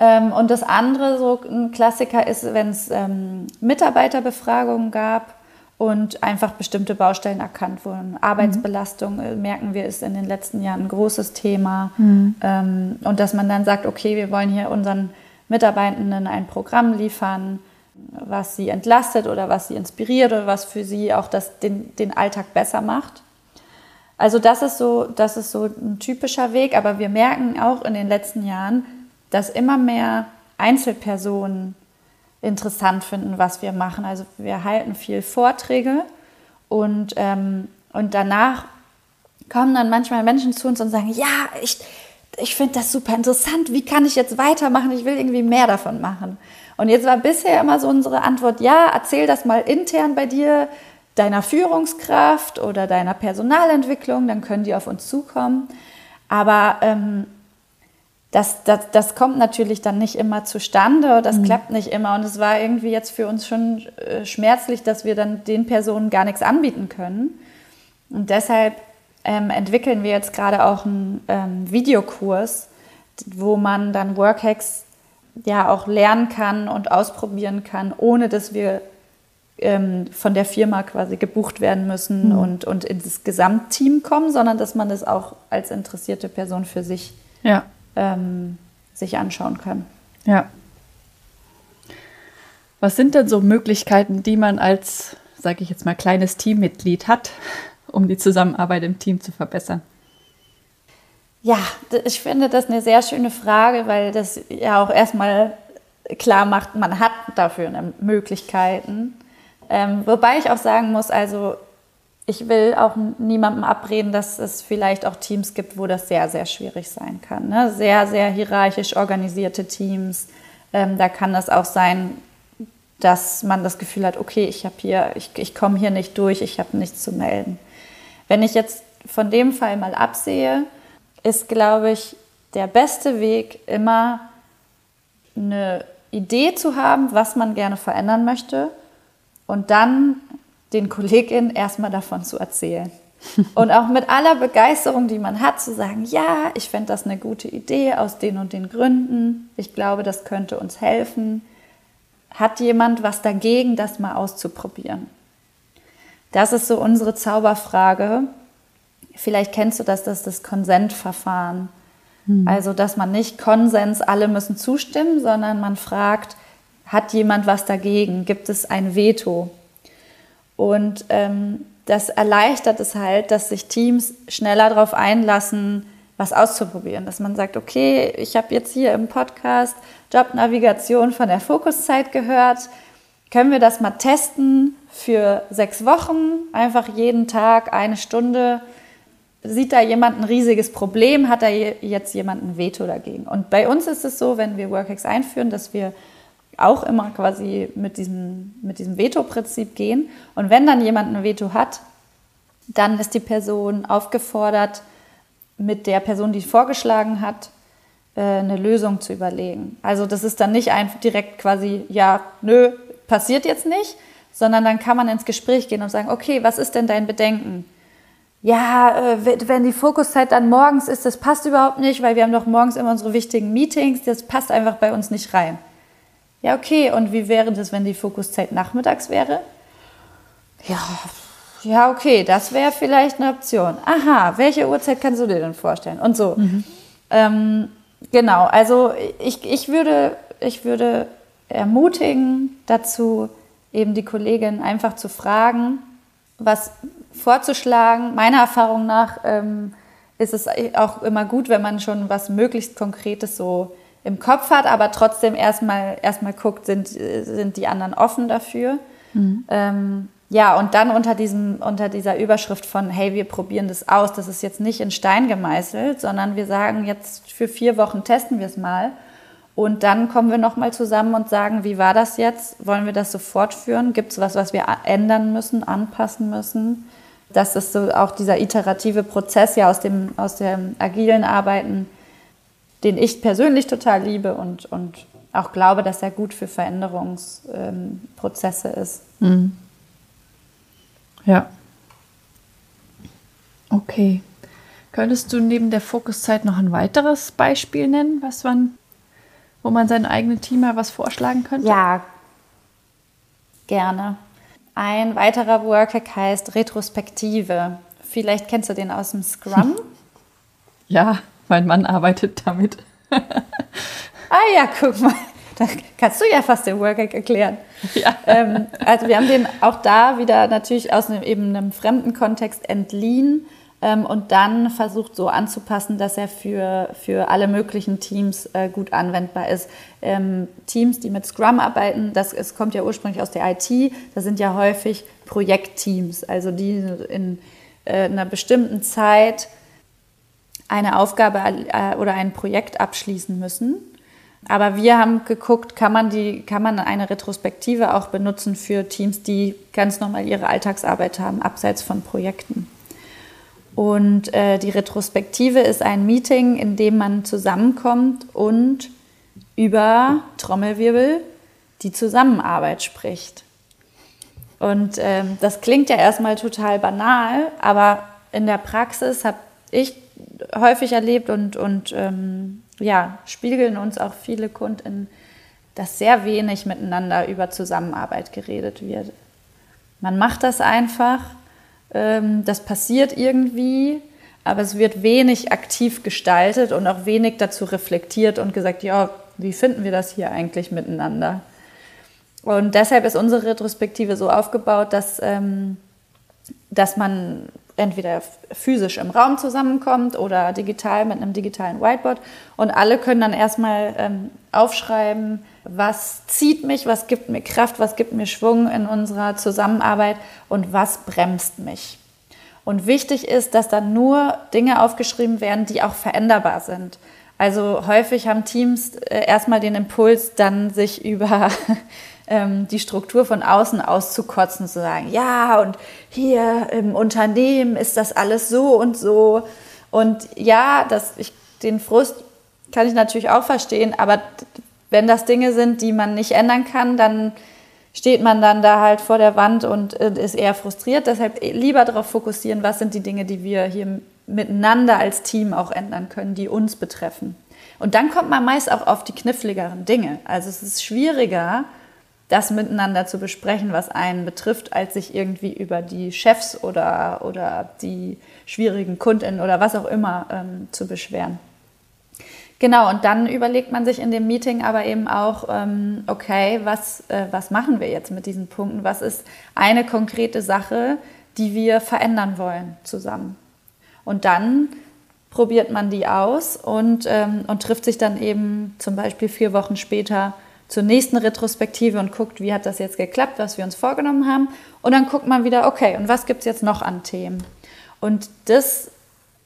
[SPEAKER 1] Ähm, und das andere, so ein Klassiker ist, wenn es ähm, Mitarbeiterbefragungen gab, und einfach bestimmte Baustellen erkannt wurden. Arbeitsbelastung, mhm. merken wir, ist in den letzten Jahren ein großes Thema. Mhm. Ähm, und dass man dann sagt, okay, wir wollen hier unseren Mitarbeitenden ein Programm liefern, was sie entlastet oder was sie inspiriert oder was für sie auch das, den, den Alltag besser macht. Also das ist, so, das ist so ein typischer Weg, aber wir merken auch in den letzten Jahren, dass immer mehr Einzelpersonen interessant finden, was wir machen. Also wir halten viel Vorträge und, ähm, und danach kommen dann manchmal Menschen zu uns und sagen, ja, ich, ich finde das super interessant, wie kann ich jetzt weitermachen? Ich will irgendwie mehr davon machen. Und jetzt war bisher immer so unsere Antwort, ja, erzähl das mal intern bei dir, deiner Führungskraft oder deiner Personalentwicklung, dann können die auf uns zukommen. Aber ähm, das, das, das kommt natürlich dann nicht immer zustande, das mhm. klappt nicht immer. Und es war irgendwie jetzt für uns schon äh, schmerzlich, dass wir dann den Personen gar nichts anbieten können. Und deshalb ähm, entwickeln wir jetzt gerade auch einen ähm, Videokurs, wo man dann Workhacks ja auch lernen kann und ausprobieren kann, ohne dass wir ähm, von der Firma quasi gebucht werden müssen mhm. und, und ins Gesamtteam kommen, sondern dass man das auch als interessierte Person für sich ja ähm, sich anschauen kann.
[SPEAKER 2] Ja. Was sind denn so Möglichkeiten, die man als, sage ich jetzt mal, kleines Teammitglied hat, um die Zusammenarbeit im Team zu verbessern?
[SPEAKER 1] Ja, ich finde das eine sehr schöne Frage, weil das ja auch erstmal klar macht, man hat dafür Möglichkeiten. Ähm, wobei ich auch sagen muss, also ich will auch niemandem abreden, dass es vielleicht auch Teams gibt, wo das sehr, sehr schwierig sein kann. Ne? Sehr, sehr hierarchisch organisierte Teams. Ähm, da kann es auch sein, dass man das Gefühl hat, okay, ich habe hier, ich, ich komme hier nicht durch, ich habe nichts zu melden. Wenn ich jetzt von dem Fall mal absehe, ist, glaube ich, der beste Weg immer eine Idee zu haben, was man gerne verändern möchte und dann den KollegInnen erstmal davon zu erzählen. Und auch mit aller Begeisterung, die man hat, zu sagen, ja, ich fände das eine gute Idee aus den und den Gründen. Ich glaube, das könnte uns helfen. Hat jemand was dagegen, das mal auszuprobieren? Das ist so unsere Zauberfrage. Vielleicht kennst du das, das ist das Konsentverfahren. Hm. Also, dass man nicht Konsens, alle müssen zustimmen, sondern man fragt, hat jemand was dagegen? Gibt es ein Veto? Und ähm, das erleichtert es halt, dass sich Teams schneller darauf einlassen, was auszuprobieren. Dass man sagt, okay, ich habe jetzt hier im Podcast Jobnavigation von der Fokuszeit gehört. Können wir das mal testen für sechs Wochen? Einfach jeden Tag eine Stunde. Sieht da jemand ein riesiges Problem? Hat da jetzt jemand ein Veto dagegen? Und bei uns ist es so, wenn wir Workex einführen, dass wir auch immer quasi mit diesem, mit diesem Veto-Prinzip gehen. Und wenn dann jemand ein Veto hat, dann ist die Person aufgefordert, mit der Person, die vorgeschlagen hat, äh, eine Lösung zu überlegen. Also das ist dann nicht einfach direkt quasi, ja, nö, passiert jetzt nicht, sondern dann kann man ins Gespräch gehen und sagen, okay, was ist denn dein Bedenken? Ja, äh, wenn die Fokuszeit dann morgens ist, das passt überhaupt nicht, weil wir haben doch morgens immer unsere wichtigen Meetings, das passt einfach bei uns nicht rein. Ja, okay, und wie wäre das, wenn die Fokuszeit nachmittags wäre? ja, ja, okay, das wäre vielleicht eine Option. Aha, welche Uhrzeit kannst du dir denn vorstellen? Und so. Mhm. Ähm, genau, also ich, ich, würde, ich würde ermutigen dazu, eben die Kollegin einfach zu fragen, was vorzuschlagen. Meiner Erfahrung nach ähm, ist es auch immer gut, wenn man schon was möglichst Konkretes so im Kopf hat, aber trotzdem erstmal erstmal guckt, sind, sind die anderen offen dafür. Mhm. Ähm, ja, und dann unter, diesem, unter dieser Überschrift von, hey, wir probieren das aus, das ist jetzt nicht in Stein gemeißelt, sondern wir sagen, jetzt für vier Wochen testen wir es mal. Und dann kommen wir nochmal zusammen und sagen, wie war das jetzt? Wollen wir das so fortführen? Gibt es was, was wir ändern müssen, anpassen müssen? Das ist so auch dieser iterative Prozess ja aus dem, aus dem agilen Arbeiten, den ich persönlich total liebe und, und auch glaube, dass er gut für Veränderungsprozesse ähm, ist. Mhm.
[SPEAKER 2] Ja. Okay. Könntest du neben der Fokuszeit noch ein weiteres Beispiel nennen, was man, wo man sein eigenes Team mal was vorschlagen könnte?
[SPEAKER 1] Ja, gerne. Ein weiterer Workhack heißt Retrospektive. Vielleicht kennst du den aus dem Scrum.
[SPEAKER 2] Ja, mein Mann arbeitet damit.
[SPEAKER 1] ah ja, guck mal. Da kannst du ja fast den Workhack erklären. Ja. Ähm, also wir haben den auch da wieder natürlich aus einem, eben einem fremden Kontext entliehen ähm, und dann versucht so anzupassen, dass er für, für alle möglichen Teams äh, gut anwendbar ist. Ähm, Teams, die mit Scrum arbeiten, das es kommt ja ursprünglich aus der IT, das sind ja häufig Projektteams, also die in äh, einer bestimmten Zeit eine Aufgabe äh, oder ein Projekt abschließen müssen. Aber wir haben geguckt, kann man, die, kann man eine Retrospektive auch benutzen für Teams, die ganz normal ihre Alltagsarbeit haben, abseits von Projekten. Und äh, die Retrospektive ist ein Meeting, in dem man zusammenkommt und über Trommelwirbel die Zusammenarbeit spricht. Und ähm, das klingt ja erstmal total banal, aber in der Praxis habe ich häufig erlebt und, und ähm, ja, spiegeln uns auch viele Kunden, dass sehr wenig miteinander über Zusammenarbeit geredet wird. Man macht das einfach, ähm, das passiert irgendwie, aber es wird wenig aktiv gestaltet und auch wenig dazu reflektiert und gesagt, ja, wie finden wir das hier eigentlich miteinander? Und deshalb ist unsere Retrospektive so aufgebaut, dass, ähm, dass man entweder physisch im Raum zusammenkommt oder digital mit einem digitalen Whiteboard. Und alle können dann erstmal ähm, aufschreiben, was zieht mich, was gibt mir Kraft, was gibt mir Schwung in unserer Zusammenarbeit und was bremst mich. Und wichtig ist, dass dann nur Dinge aufgeschrieben werden, die auch veränderbar sind. Also häufig haben Teams äh, erstmal den Impuls, dann sich über die Struktur von außen auszukotzen, zu sagen, ja, und hier im Unternehmen ist das alles so und so. Und ja, das, ich, den Frust kann ich natürlich auch verstehen, aber wenn das Dinge sind, die man nicht ändern kann, dann steht man dann da halt vor der Wand und äh, ist eher frustriert. Deshalb lieber darauf fokussieren, was sind die Dinge, die wir hier miteinander als Team auch ändern können, die uns betreffen. Und dann kommt man meist auch auf die kniffligeren Dinge. Also es ist schwieriger, das miteinander zu besprechen, was einen betrifft, als sich irgendwie über die Chefs oder, oder die schwierigen Kunden oder was auch immer ähm, zu beschweren. Genau, und dann überlegt man sich in dem Meeting aber eben auch, ähm, okay, was, äh, was machen wir jetzt mit diesen Punkten? Was ist eine konkrete Sache, die wir verändern wollen zusammen? Und dann probiert man die aus und, ähm, und trifft sich dann eben zum Beispiel vier Wochen später zur nächsten Retrospektive und guckt, wie hat das jetzt geklappt, was wir uns vorgenommen haben. Und dann guckt man wieder, okay, und was gibt es jetzt noch an Themen? Und das,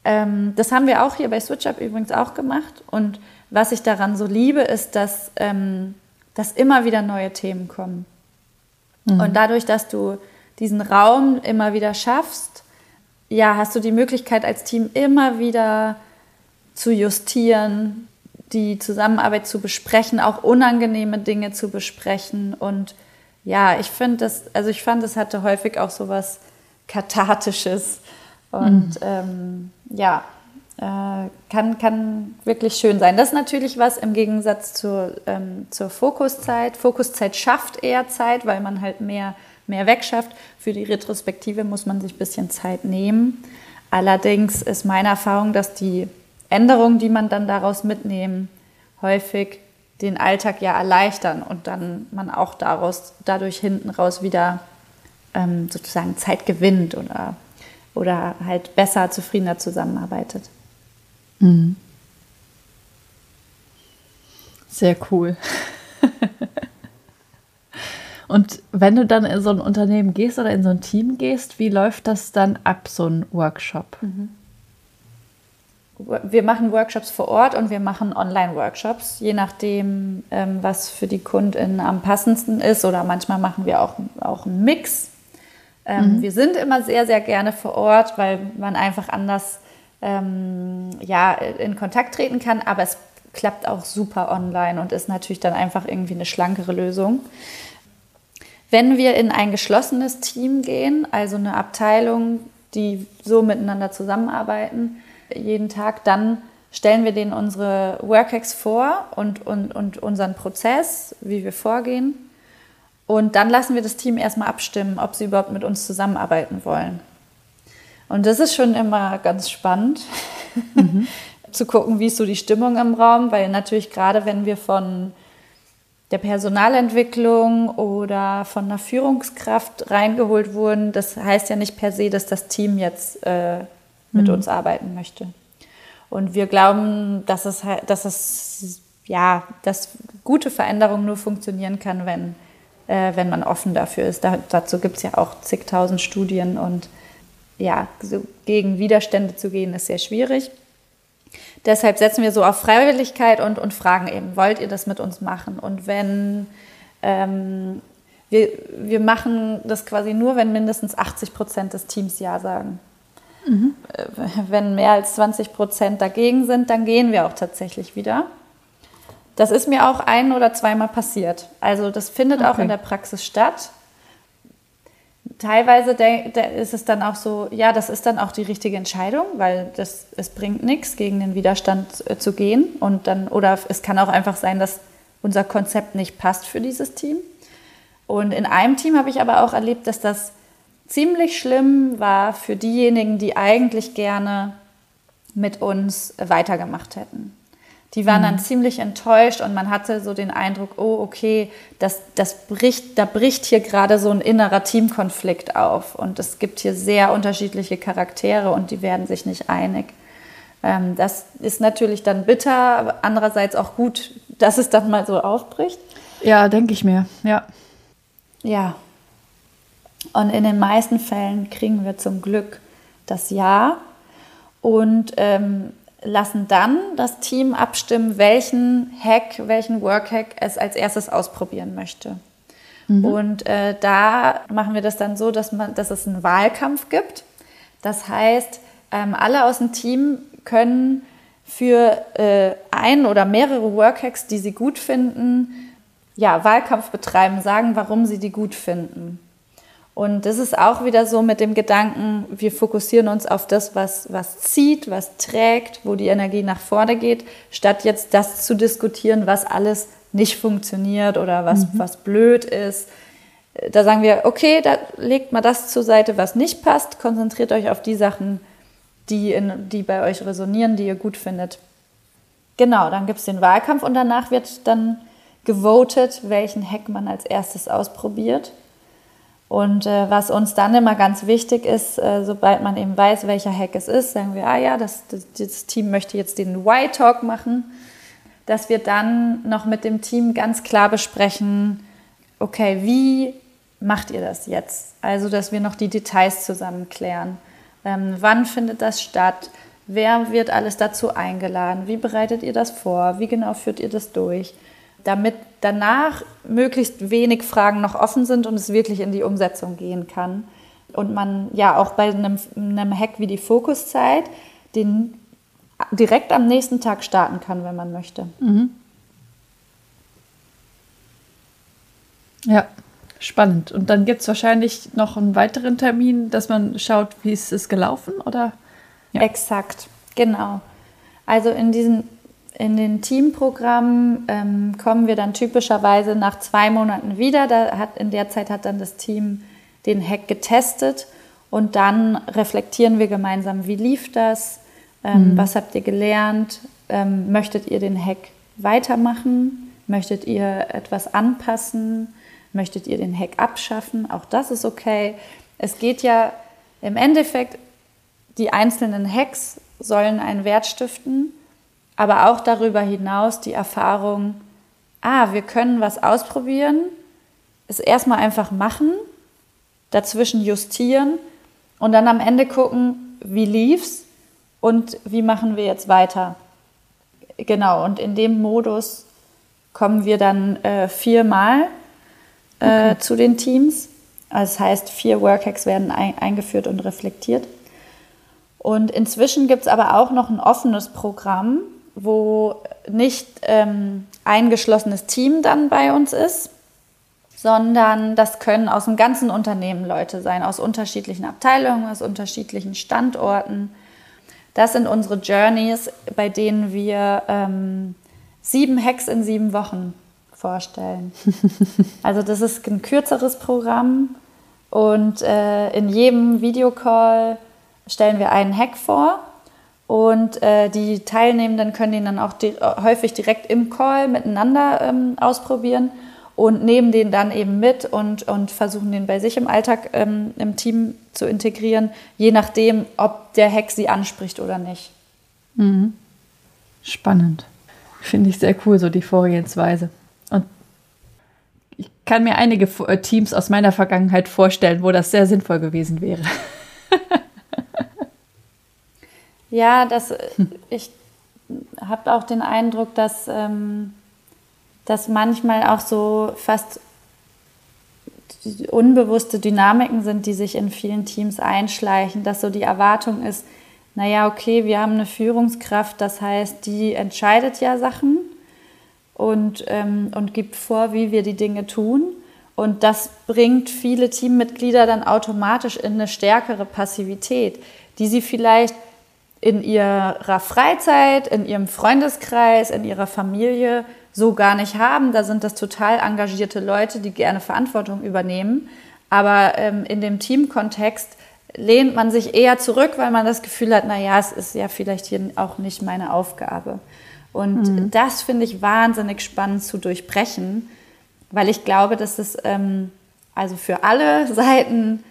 [SPEAKER 1] ähm, das haben wir auch hier bei SwitchUp übrigens auch gemacht. Und was ich daran so liebe, ist, dass, ähm, dass immer wieder neue Themen kommen. Mhm. Und dadurch, dass du diesen Raum immer wieder schaffst, ja, hast du die Möglichkeit als Team immer wieder zu justieren, die Zusammenarbeit zu besprechen, auch unangenehme Dinge zu besprechen. Und ja, ich finde das, also ich fand, es hatte häufig auch so was Kathartisches. Und mhm. ähm, ja, äh, kann, kann wirklich schön sein. Das ist natürlich was im Gegensatz zur, ähm, zur Fokuszeit. Fokuszeit schafft eher Zeit, weil man halt mehr mehr wegschafft. Für die Retrospektive muss man sich ein bisschen Zeit nehmen. Allerdings ist meine Erfahrung, dass die Änderungen, die man dann daraus mitnehmen, häufig den Alltag ja erleichtern und dann man auch daraus, dadurch hinten raus wieder ähm, sozusagen Zeit gewinnt oder, oder halt besser, zufriedener zusammenarbeitet. Mhm.
[SPEAKER 2] Sehr cool. Und wenn du dann in so ein Unternehmen gehst oder in so ein Team gehst, wie läuft das dann ab, so ein Workshop? Mhm.
[SPEAKER 1] Wir machen Workshops vor Ort und wir machen Online-Workshops, je nachdem, ähm, was für die Kundin am passendsten ist. Oder manchmal machen wir auch, auch einen Mix. Ähm, mhm. Wir sind immer sehr, sehr gerne vor Ort, weil man einfach anders ähm, ja, in Kontakt treten kann. Aber es klappt auch super online und ist natürlich dann einfach irgendwie eine schlankere Lösung. Wenn wir in ein geschlossenes Team gehen, also eine Abteilung, die so miteinander zusammenarbeiten, jeden Tag, dann stellen wir denen unsere Workhacks vor und, und, und unseren Prozess, wie wir vorgehen. Und dann lassen wir das Team erstmal abstimmen, ob sie überhaupt mit uns zusammenarbeiten wollen. Und das ist schon immer ganz spannend, mhm. zu gucken, wie ist so die Stimmung im Raum, weil natürlich gerade wenn wir von der Personalentwicklung oder von einer Führungskraft reingeholt wurden, das heißt ja nicht per se, dass das Team jetzt äh, mit mhm. uns arbeiten möchte. Und wir glauben, dass es, dass es ja, dass gute Veränderung nur funktionieren kann, wenn, äh, wenn man offen dafür ist. Da, dazu gibt es ja auch zigtausend Studien und ja, so gegen Widerstände zu gehen, ist sehr schwierig. Deshalb setzen wir so auf Freiwilligkeit und, und fragen eben, wollt ihr das mit uns machen? Und wenn ähm, wir, wir machen das quasi nur, wenn mindestens 80 Prozent des Teams Ja sagen. Mhm. Wenn mehr als 20 Prozent dagegen sind, dann gehen wir auch tatsächlich wieder. Das ist mir auch ein oder zweimal passiert. Also das findet okay. auch in der Praxis statt teilweise ist es dann auch so, ja, das ist dann auch die richtige Entscheidung, weil das, es bringt nichts, gegen den Widerstand äh, zu gehen. Und dann, oder es kann auch einfach sein, dass unser Konzept nicht passt für dieses Team. Und in einem Team habe ich aber auch erlebt, dass das ziemlich schlimm war für diejenigen, die eigentlich gerne mit uns weitergemacht hätten. Die waren dann mhm. ziemlich enttäuscht und man hatte so den Eindruck, oh, okay, das, das bricht, da bricht hier gerade so ein innerer Teamkonflikt auf. Und es gibt hier sehr unterschiedliche Charaktere und die werden sich nicht einig. Ähm, das ist natürlich dann bitter, andererseits auch gut, dass es dann mal so aufbricht.
[SPEAKER 2] Ja, denke ich mir, ja.
[SPEAKER 1] Ja. Und in den meisten Fällen kriegen wir zum Glück das Ja. Und ähm, lassen dann das Team abstimmen, welchen Hack, welchen Workhack es als erstes ausprobieren möchte. Mhm. Und äh, da machen wir das dann so, dass, man, dass es einen Wahlkampf gibt. Das heißt, ähm, alle aus dem Team können für äh, ein oder mehrere Workhacks, die sie gut finden, ja, Wahlkampf betreiben, sagen, warum sie die gut finden. Und das ist auch wieder so mit dem Gedanken, wir fokussieren uns auf das, was, was zieht, was trägt, wo die Energie nach vorne geht, statt jetzt das zu diskutieren, was alles nicht funktioniert oder was, mhm. was blöd ist. Da sagen wir, okay, da legt mal das zur Seite, was nicht passt, konzentriert euch auf die Sachen, die, in, die bei euch resonieren, die ihr gut findet. Genau, dann gibt es den Wahlkampf und danach wird dann gewotet, welchen Hack man als erstes ausprobiert. Und äh, was uns dann immer ganz wichtig ist, äh, sobald man eben weiß, welcher Hack es ist, sagen wir, ah ja, das, das, das Team möchte jetzt den Y-Talk machen, dass wir dann noch mit dem Team ganz klar besprechen, okay, wie macht ihr das jetzt? Also, dass wir noch die Details zusammen klären. Ähm, wann findet das statt? Wer wird alles dazu eingeladen? Wie bereitet ihr das vor? Wie genau führt ihr das durch? Damit danach möglichst wenig Fragen noch offen sind und es wirklich in die Umsetzung gehen kann. Und man ja auch bei einem, einem Hack wie die Fokuszeit den direkt am nächsten Tag starten kann, wenn man möchte. Mhm.
[SPEAKER 2] Ja, spannend. Und dann gibt es wahrscheinlich noch einen weiteren Termin, dass man schaut, wie es ist gelaufen, oder?
[SPEAKER 1] Ja. Exakt, genau. Also in diesen in den Teamprogrammen ähm, kommen wir dann typischerweise nach zwei Monaten wieder. Da hat, in der Zeit hat dann das Team den Hack getestet und dann reflektieren wir gemeinsam, wie lief das, ähm, mhm. was habt ihr gelernt, ähm, möchtet ihr den Hack weitermachen, möchtet ihr etwas anpassen, möchtet ihr den Hack abschaffen, auch das ist okay. Es geht ja im Endeffekt, die einzelnen Hacks sollen einen Wert stiften, aber auch darüber hinaus die Erfahrung, ah, wir können was ausprobieren, es erstmal einfach machen, dazwischen justieren und dann am Ende gucken, wie lief's und wie machen wir jetzt weiter. Genau, und in dem Modus kommen wir dann äh, viermal äh, okay. zu den Teams. Also das heißt, vier Workhacks werden ein, eingeführt und reflektiert. Und inzwischen gibt es aber auch noch ein offenes Programm, wo nicht ähm, ein geschlossenes Team dann bei uns ist, sondern das können aus dem ganzen Unternehmen Leute sein, aus unterschiedlichen Abteilungen, aus unterschiedlichen Standorten. Das sind unsere Journeys, bei denen wir ähm, sieben Hacks in sieben Wochen vorstellen. also das ist ein kürzeres Programm und äh, in jedem Videocall stellen wir einen Hack vor und äh, die Teilnehmenden können den dann auch di häufig direkt im Call miteinander ähm, ausprobieren und nehmen den dann eben mit und, und versuchen den bei sich im Alltag ähm, im Team zu integrieren, je nachdem, ob der Hack sie anspricht oder nicht.
[SPEAKER 2] Mhm. Spannend. Finde ich sehr cool, so die Vorgehensweise. Und ich kann mir einige äh, Teams aus meiner Vergangenheit vorstellen, wo das sehr sinnvoll gewesen wäre.
[SPEAKER 1] Ja, das, ich habe auch den Eindruck, dass, ähm, dass manchmal auch so fast unbewusste Dynamiken sind, die sich in vielen Teams einschleichen, dass so die Erwartung ist, naja, okay, wir haben eine Führungskraft, das heißt, die entscheidet ja Sachen und, ähm, und gibt vor, wie wir die Dinge tun. Und das bringt viele Teammitglieder dann automatisch in eine stärkere Passivität, die sie vielleicht in ihrer Freizeit, in ihrem Freundeskreis, in ihrer Familie so gar nicht haben. Da sind das total engagierte Leute, die gerne Verantwortung übernehmen. Aber ähm, in dem Teamkontext lehnt man sich eher zurück, weil man das Gefühl hat, na ja, es ist ja vielleicht hier auch nicht meine Aufgabe. Und mhm. das finde ich wahnsinnig spannend zu durchbrechen, weil ich glaube, dass es ähm, also für alle Seiten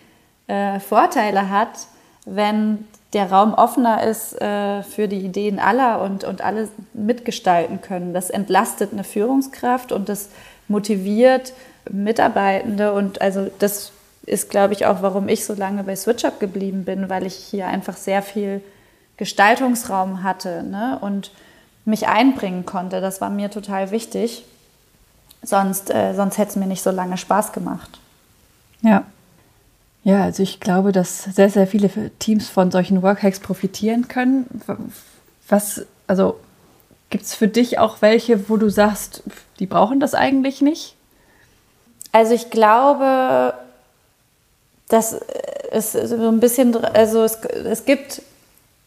[SPEAKER 1] äh, Vorteile hat, wenn der Raum offener ist äh, für die Ideen aller und, und alle mitgestalten können. Das entlastet eine Führungskraft und das motiviert Mitarbeitende. Und also das ist, glaube ich, auch, warum ich so lange bei SwitchUp geblieben bin, weil ich hier einfach sehr viel Gestaltungsraum hatte ne? und mich einbringen konnte. Das war mir total wichtig. Sonst, äh, sonst hätte es mir nicht so lange Spaß gemacht.
[SPEAKER 2] Ja, ja, also ich glaube, dass sehr, sehr viele Teams von solchen Workhacks profitieren können. Was, also gibt es für dich auch welche, wo du sagst, die brauchen das eigentlich nicht?
[SPEAKER 1] Also ich glaube, dass es so ein bisschen, also es, es gibt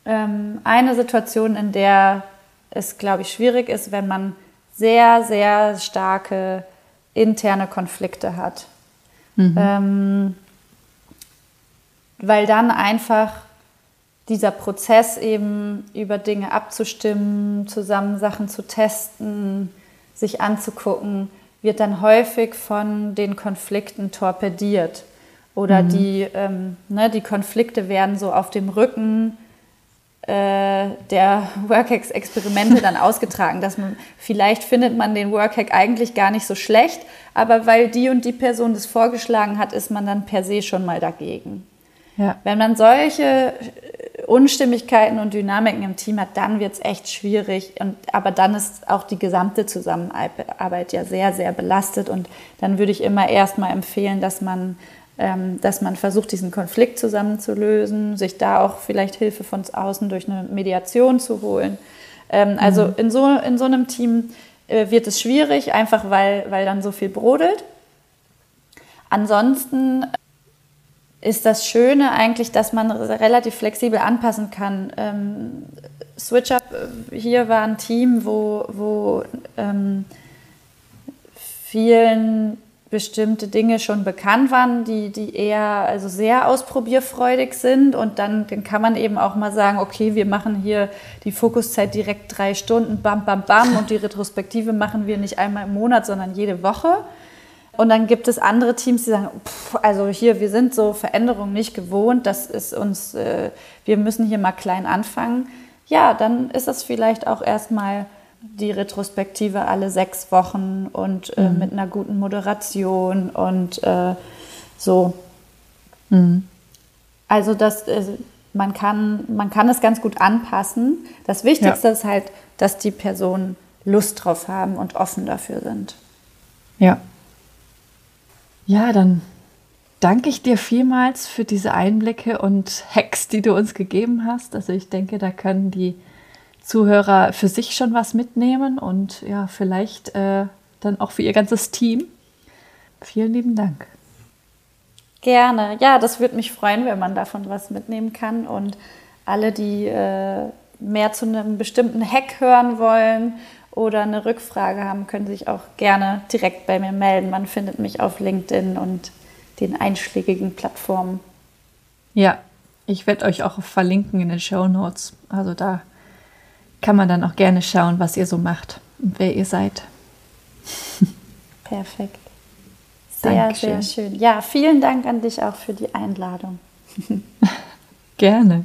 [SPEAKER 1] ähm, eine Situation, in der es, glaube ich, schwierig ist, wenn man sehr, sehr starke interne Konflikte hat. Mhm. Ähm, weil dann einfach dieser Prozess eben über Dinge abzustimmen, zusammen Sachen zu testen, sich anzugucken, wird dann häufig von den Konflikten torpediert. Oder mhm. die, ähm, ne, die Konflikte werden so auf dem Rücken äh, der Workhack-Experimente dann ausgetragen, dass man vielleicht findet man den Workhack eigentlich gar nicht so schlecht, aber weil die und die Person das vorgeschlagen hat, ist man dann per se schon mal dagegen. Ja. Wenn man solche Unstimmigkeiten und Dynamiken im Team hat, dann wird es echt schwierig. Und, aber dann ist auch die gesamte Zusammenarbeit ja sehr, sehr belastet. Und dann würde ich immer erstmal empfehlen, dass man, ähm, dass man versucht, diesen Konflikt zusammen zu lösen, sich da auch vielleicht Hilfe von außen durch eine Mediation zu holen. Ähm, also mhm. in, so, in so einem Team äh, wird es schwierig, einfach weil, weil dann so viel brodelt. Ansonsten ist das Schöne eigentlich, dass man relativ flexibel anpassen kann. Ähm, SwitchUp äh, hier war ein Team, wo, wo ähm, vielen bestimmte Dinge schon bekannt waren, die, die eher also sehr ausprobierfreudig sind. Und dann, dann kann man eben auch mal sagen, okay, wir machen hier die Fokuszeit direkt drei Stunden, bam, bam, bam. Und die Retrospektive machen wir nicht einmal im Monat, sondern jede Woche. Und dann gibt es andere Teams, die sagen, pff, also hier, wir sind so Veränderungen nicht gewohnt, das ist uns, äh, wir müssen hier mal klein anfangen. Ja, dann ist das vielleicht auch erstmal die Retrospektive alle sechs Wochen und äh, mhm. mit einer guten Moderation und äh, so. Mhm. Also das, äh, man, kann, man kann es ganz gut anpassen. Das Wichtigste ja. ist halt, dass die Personen Lust drauf haben und offen dafür sind.
[SPEAKER 2] Ja. Ja, dann danke ich dir vielmals für diese Einblicke und Hacks, die du uns gegeben hast. Also ich denke, da können die Zuhörer für sich schon was mitnehmen und ja, vielleicht äh, dann auch für ihr ganzes Team. Vielen lieben Dank.
[SPEAKER 1] Gerne. Ja, das würde mich freuen, wenn man davon was mitnehmen kann. Und alle, die äh, mehr zu einem bestimmten Hack hören wollen oder eine Rückfrage haben, können sich auch gerne direkt bei mir melden. Man findet mich auf LinkedIn und den einschlägigen Plattformen.
[SPEAKER 2] Ja, ich werde euch auch verlinken in den Show Notes. Also da kann man dann auch gerne schauen, was ihr so macht und wer ihr seid.
[SPEAKER 1] Perfekt. Sehr, Dankeschön. sehr schön. Ja, vielen Dank an dich auch für die Einladung.
[SPEAKER 2] gerne.